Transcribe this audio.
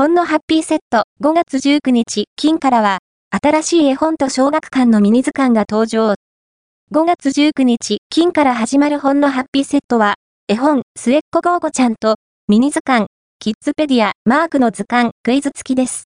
ほんのハッピーセット5月19日、金からは、新しい絵本と小学館のミニ図鑑が登場。5月19日、金から始まるほんのハッピーセットは、絵本、末っ子ゴーゴちゃんと、ミニ図鑑、キッズペディア、マークの図鑑、クイズ付きです。